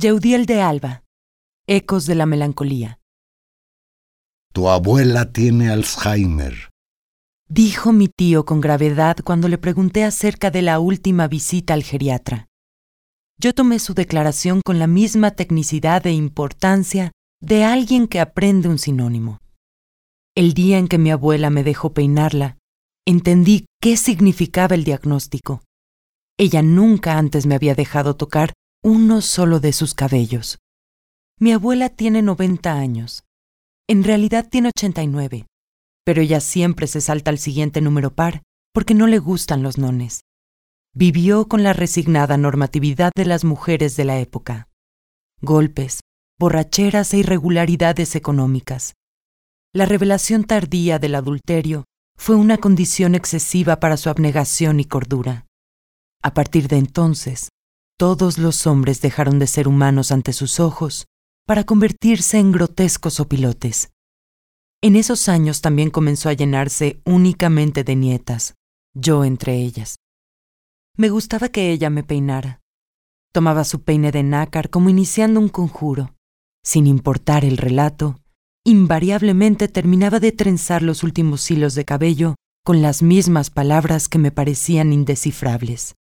Yeudiel de Alba. Ecos de la melancolía. Tu abuela tiene Alzheimer. Dijo mi tío con gravedad cuando le pregunté acerca de la última visita al geriatra. Yo tomé su declaración con la misma tecnicidad e importancia de alguien que aprende un sinónimo. El día en que mi abuela me dejó peinarla, entendí qué significaba el diagnóstico. Ella nunca antes me había dejado tocar uno solo de sus cabellos. Mi abuela tiene 90 años. En realidad tiene 89, pero ella siempre se salta al siguiente número par porque no le gustan los nones. Vivió con la resignada normatividad de las mujeres de la época. Golpes, borracheras e irregularidades económicas. La revelación tardía del adulterio fue una condición excesiva para su abnegación y cordura. A partir de entonces, todos los hombres dejaron de ser humanos ante sus ojos para convertirse en grotescos opilotes. En esos años también comenzó a llenarse únicamente de nietas, yo entre ellas. Me gustaba que ella me peinara. Tomaba su peine de nácar como iniciando un conjuro. Sin importar el relato, invariablemente terminaba de trenzar los últimos hilos de cabello con las mismas palabras que me parecían indescifrables.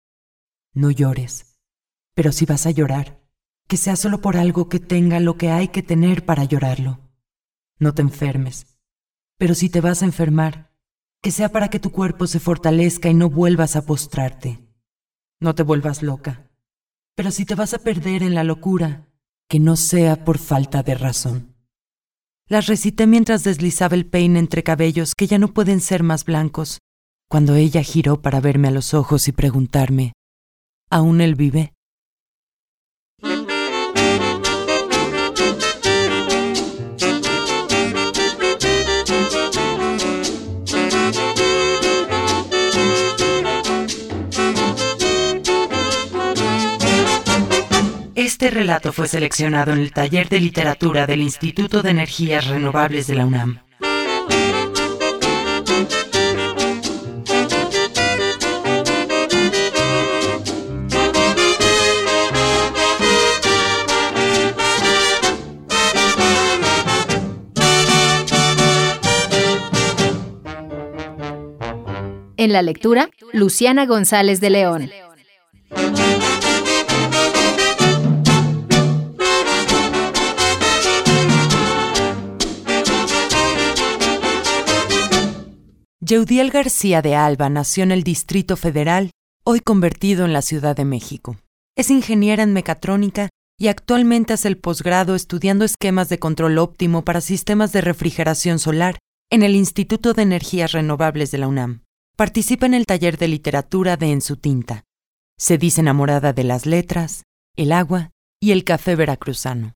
No llores pero si vas a llorar, que sea solo por algo que tenga lo que hay que tener para llorarlo. No te enfermes, pero si te vas a enfermar, que sea para que tu cuerpo se fortalezca y no vuelvas a postrarte. No te vuelvas loca, pero si te vas a perder en la locura, que no sea por falta de razón. Las recité mientras deslizaba el peine entre cabellos que ya no pueden ser más blancos, cuando ella giró para verme a los ojos y preguntarme, ¿aún él vive? Este relato fue seleccionado en el taller de literatura del Instituto de Energías Renovables de la UNAM. En la lectura, Luciana González de León. Yeudiel García de Alba nació en el Distrito Federal, hoy convertido en la Ciudad de México. Es ingeniera en mecatrónica y actualmente hace el posgrado estudiando esquemas de control óptimo para sistemas de refrigeración solar en el Instituto de Energías Renovables de la UNAM. Participa en el taller de literatura de En su tinta. Se dice enamorada de las letras, el agua y el café veracruzano.